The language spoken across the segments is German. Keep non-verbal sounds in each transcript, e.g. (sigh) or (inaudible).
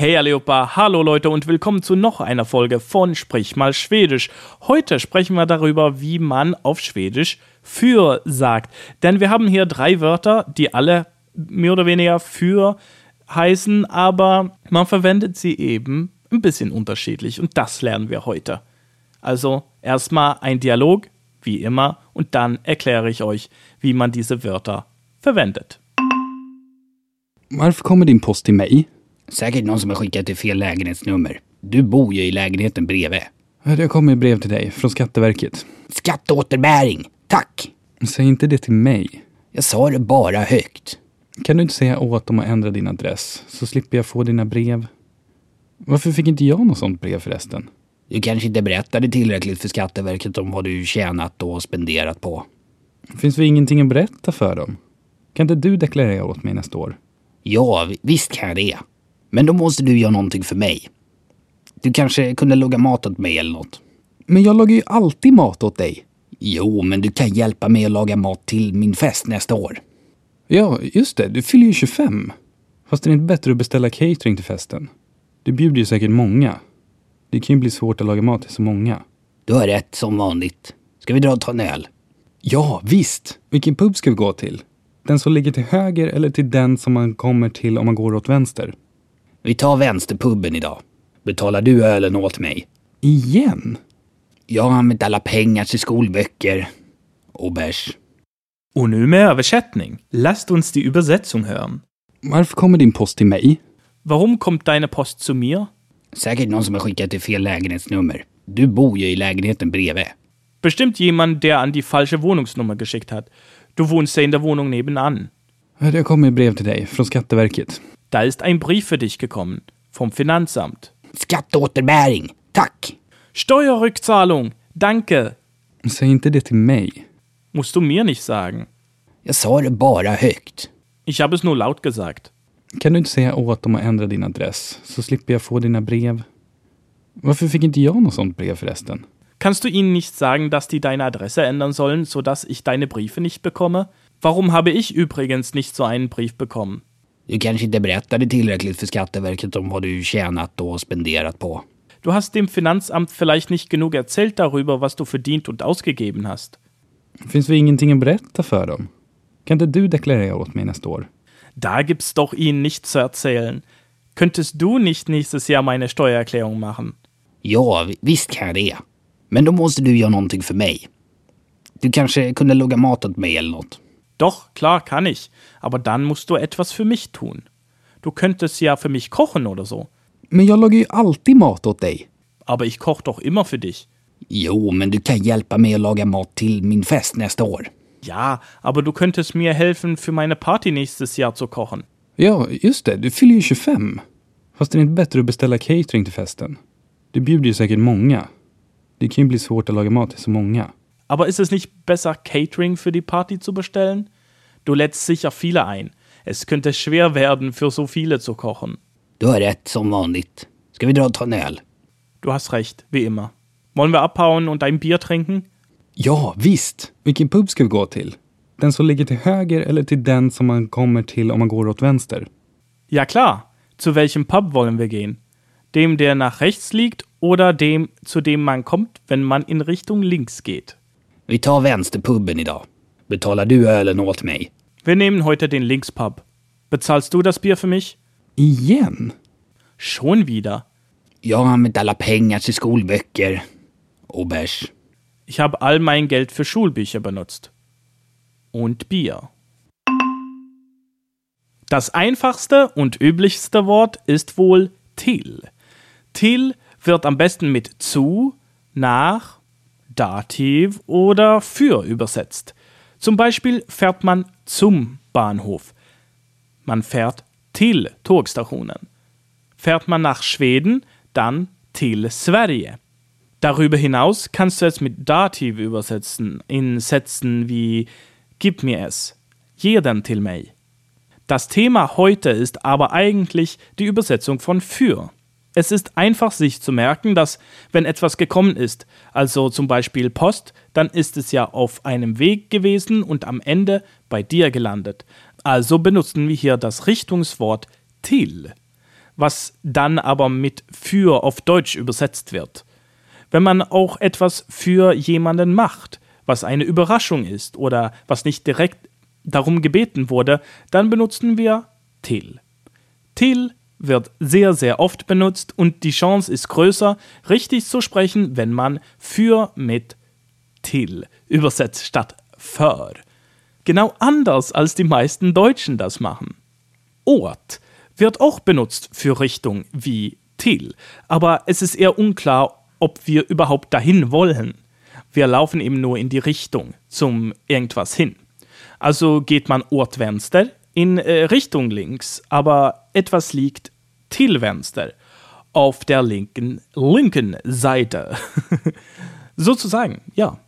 Hey allihopa, hallo Leute und willkommen zu noch einer Folge von Sprich mal Schwedisch. Heute sprechen wir darüber, wie man auf Schwedisch für sagt. Denn wir haben hier drei Wörter, die alle mehr oder weniger für heißen, aber man verwendet sie eben ein bisschen unterschiedlich und das lernen wir heute. Also erstmal ein Dialog, wie immer, und dann erkläre ich euch, wie man diese Wörter verwendet. Varför kommer din post till? Säkert någon som har skickat till fel lägenhetsnummer. Du bor ju i lägenheten bredvid. Det kommer brev till dig från Skatteverket. Skatteåterbäring! Tack! Säg inte det till mig. Jag sa det bara högt. Kan du inte säga åt dem att ändra din adress så slipper jag få dina brev? Varför fick inte jag något sånt brev förresten? Du kanske inte berättade tillräckligt för Skatteverket om vad du tjänat och spenderat på. Finns väl ingenting att berätta för dem? Kan inte du deklarera åt mig nästa år? Ja, vi- visst kan jag det. Men då måste du göra någonting för mig. Du kanske kunde laga mat åt mig eller något. Men jag lagar ju alltid mat åt dig. Jo, men du kan hjälpa mig att laga mat till min fest nästa år. Ja, just det. Du fyller ju 25. Fast är det inte bättre att beställa catering till festen? Du bjuder ju säkert många. Det kan ju bli svårt att laga mat till så många. Du har rätt som vanligt. Ska vi dra och ta en öl? Ja, visst. Vilken pub ska vi gå till? Den som ligger till höger eller till den som man kommer till om man går åt vänster? Vi tar vänsterpubben idag. Betalar du ölen åt mig? Igen? Jag har använt alla pengar till skolböcker och bärs. Und nu med översättning. Lasst uns die Übersetzung hören. Varför kommer din post till mig? Warum kommt deine Post zu mir? Säkert någon som har skickat till fel lägenhetsnummer. Du bor ju i lägenheten bredvid. Bestimmt jemand, der an die falsche Wohnungsnummer geschickt hat. Du wohnst ja in der Wohnung nebenan. Det kommer brev till dig från Skatteverket. Da ist ein Brief für dich gekommen. Vom Finanzamt. Skatteåterbäring! Tack! Steuerrückzahlung. Danke. Säg inte det till mig. Musst du mir nicht sagen. Jag sa det bara högt. Ich habe es nur laut gesagt. Kan du inte säga åt dem att ändra din adress så slipper jag få dina brev? Varför fick inte jag något sånt brev förresten? Kannst du ihnen nicht sagen, dass die deine Adresse ändern sollen, sodass ich deine Briefe nicht bekomme? Warum habe ich übrigens nicht so einen Brief bekommen? Du kanske inte berättade tillräckligt för Skatteverket om vad du tjänat och spenderat på. Du hast dem Finanzamt vielleicht nicht genug erzählt darüber, was du verdient und ausgegeben hast. Finns väl ingenting att berätta för dem? Kan inte du deklarera åt mig nästa år? Da gibt's doch ihnen nichts zu erzählen. Könntest du nicht nächstes Jahr meine Steuererklärung machen? Ja, vi- visst kan jag det. Men då måste du göra någonting för mig. Du kanske kunde laga mat åt mig eller något. Doch, klar kann ich, aber dann musst du etwas für mich tun. Du könntest ja für mich kochen oder so. Men jag lagar ju alltid mat åt dig. Aber ich koche doch immer für dich. Jo, men du kan hjälpa mig att laga mat till min fest nästa år. Ja, aber du könntest mir helfen, für meine Party nächstes Jahr zu kochen. Ja, just det. Du fyller ju 25. Fast är det inte bättre att beställa catering till festen? Du bjuder ju säkert många. Det kan ju bli svårt att laga mat till så många. Aber ist es nicht besser, Catering für die Party zu bestellen? Du lädst sicher viele ein. Es könnte schwer werden, für so viele zu kochen. Du har rätt som vanligt. Ska vi dra öl? Du hast recht, wie immer. Wollen wir abhauen und ein Bier trinken? Ja, visst. Vilken pub ska vi gå till? Den som ligger till höger eller till den som man kommer till om man går åt vänster? Ja klar. Zu welchem Pub wollen wir gehen? Dem, der nach rechts liegt oder dem, zu dem man kommt, wenn man in Richtung links geht? Vi tar vänsterpubben idag. Betalar du ölen åt mig? Wir nehmen heute den Linkspub. Bezahlst du das Bier für mich? Igen? Schon wieder. Jag har använt alla pengar till skolböcker och bärs. Ich habe all mein Geld für Schulbücher benutzt. Und Bier. Das einfachste und üblichste Wort ist wohl till. Till wird am besten mit zu, nach, Dativ oder für übersetzt. Zum Beispiel fährt man zum Bahnhof. Man fährt till Tågstationen. Fährt man nach Schweden, dann till Sverige. Darüber hinaus kannst du es mit Dativ übersetzen in Sätzen wie Gib mir es, jeden till mig. Das Thema heute ist aber eigentlich die Übersetzung von für. Es ist einfach sich zu merken, dass wenn etwas gekommen ist, also zum Beispiel Post, dann ist es ja auf einem Weg gewesen und am Ende bei dir gelandet. Also benutzen wir hier das Richtungswort till. was dann aber mit für auf Deutsch übersetzt wird. Wenn man auch etwas für jemanden macht, was eine Überraschung ist oder was nicht direkt darum gebeten wurde, dann benutzen wir till. Till wird sehr, sehr oft benutzt und die Chance ist größer, richtig zu sprechen, wenn man für mit till übersetzt statt für. Genau anders als die meisten Deutschen das machen. Ort wird auch benutzt für Richtung wie till, aber es ist eher unklar, ob wir überhaupt dahin wollen. Wir laufen eben nur in die Richtung zum irgendwas hin. Also geht man Ort Vänster in äh, Richtung links, aber etwas liegt till auf der linken, linken Seite. (laughs) Sozusagen, ja.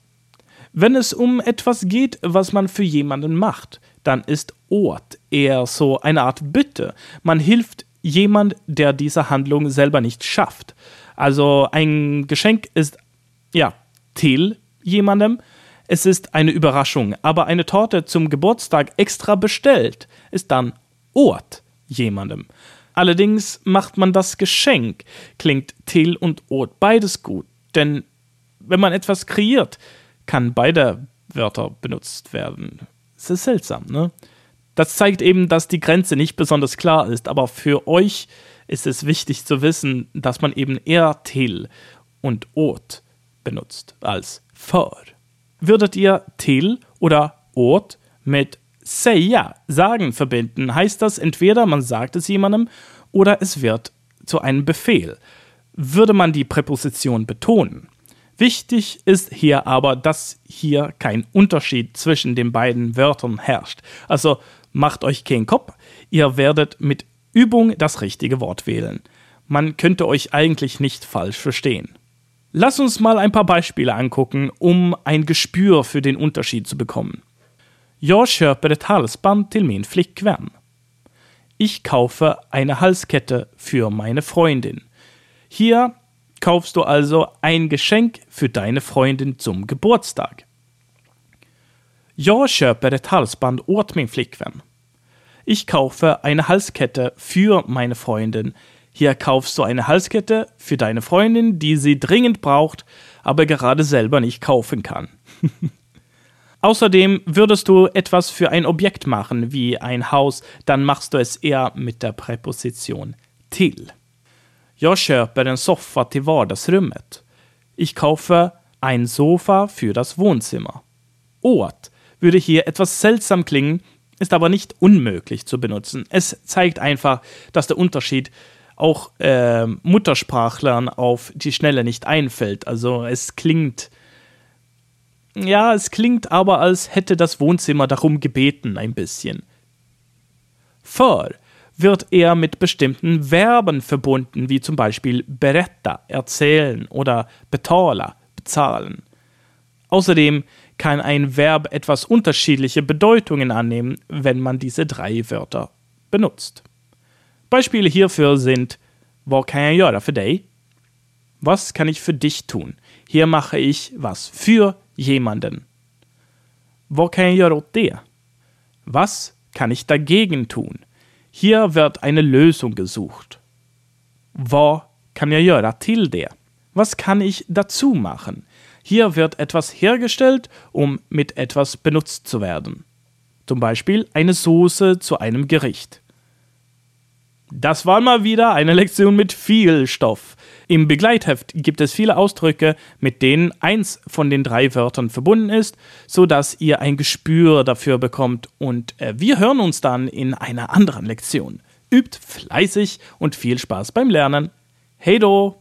Wenn es um etwas geht, was man für jemanden macht, dann ist Ort eher so eine Art Bitte. Man hilft jemand, der diese Handlung selber nicht schafft. Also ein Geschenk ist, ja, till jemandem. Es ist eine Überraschung, aber eine Torte zum Geburtstag extra bestellt ist dann Ort jemandem. Allerdings macht man das Geschenk, klingt till und Ort beides gut, denn wenn man etwas kreiert, kann beide Wörter benutzt werden. Es ist seltsam, ne? Das zeigt eben, dass die Grenze nicht besonders klar ist, aber für euch ist es wichtig zu wissen, dass man eben eher till und ot benutzt als för. Würdet ihr till oder ot mit säga, sagen verbinden, heißt das entweder man sagt es jemandem oder es wird zu einem Befehl. Würde man die Präposition betonen, Wichtig ist hier aber, dass hier kein Unterschied zwischen den beiden Wörtern herrscht. Also macht euch keinen Kopf, ihr werdet mit Übung das richtige Wort wählen. Man könnte euch eigentlich nicht falsch verstehen. Lass uns mal ein paar Beispiele angucken, um ein Gespür för den Unterschied zu bekommen. Jag köper ett halsband till min flickvän. Ich kaufe eine Halskette für meine Freundin. Hier kaufst du also ein Geschenk für deine Freundin zum Geburtstag. Jag köper ett halsband åt min flickvän. Ich kaufe eine Halskette für meine Freundin. Hier kaufst du eine Halskette für deine Freundin, die sie dringend braucht, aber gerade selber nicht kaufen kann. (laughs) Außerdem würdest du etwas für ein Objekt machen, wie ein Haus, dann machst du es eher mit der Präposition till. Jag köper en soffa till vardagsrummet. Ich kaufe ein Sofa für das Wohnzimmer. Ort würde hier etwas seltsam klingen, ist aber nicht unmöglich zu benutzen. Es zeigt einfach, dass der Unterschied auch äh, Muttersprachlern auf die Schnelle nicht einfällt. Also es klingt, ja, es klingt aber, als hätte das Wohnzimmer darum gebeten ein bisschen. För wird eher mit bestimmten Verben verbunden, wie zum Beispiel beretta, erzählen oder betala, bezahlen. Außerdem kann ein Verb etwas unterschiedliche Bedeutungen annehmen, wenn man diese drei Wörter benutzt. Beispiele hierfür sind Vad kan jag göra för dig? Was kann ich für dich tun? Hier mache ich was für jemanden. Vad kan jag göra åt? Was kann ich dagegen tun? Hier wird eine Lösung gesucht. Vad kan jag göra till det? Was kann ich dazu machen? Hier wird etwas hergestellt, um mit etwas benutzt zu werden. Zum Beispiel eine Soße zu einem Gericht. Das war mal wieder eine Lektion mit viel Stoff. Im Begleitheft gibt es viele Ausdrücke, mit denen eins von den drei Wörtern verbunden ist, so dass ihr ein Gespür dafür bekommt und äh, wir hören uns dann in einer anderen Lektion. Übt fleißig und viel Spaß beim Lernen. Hey do!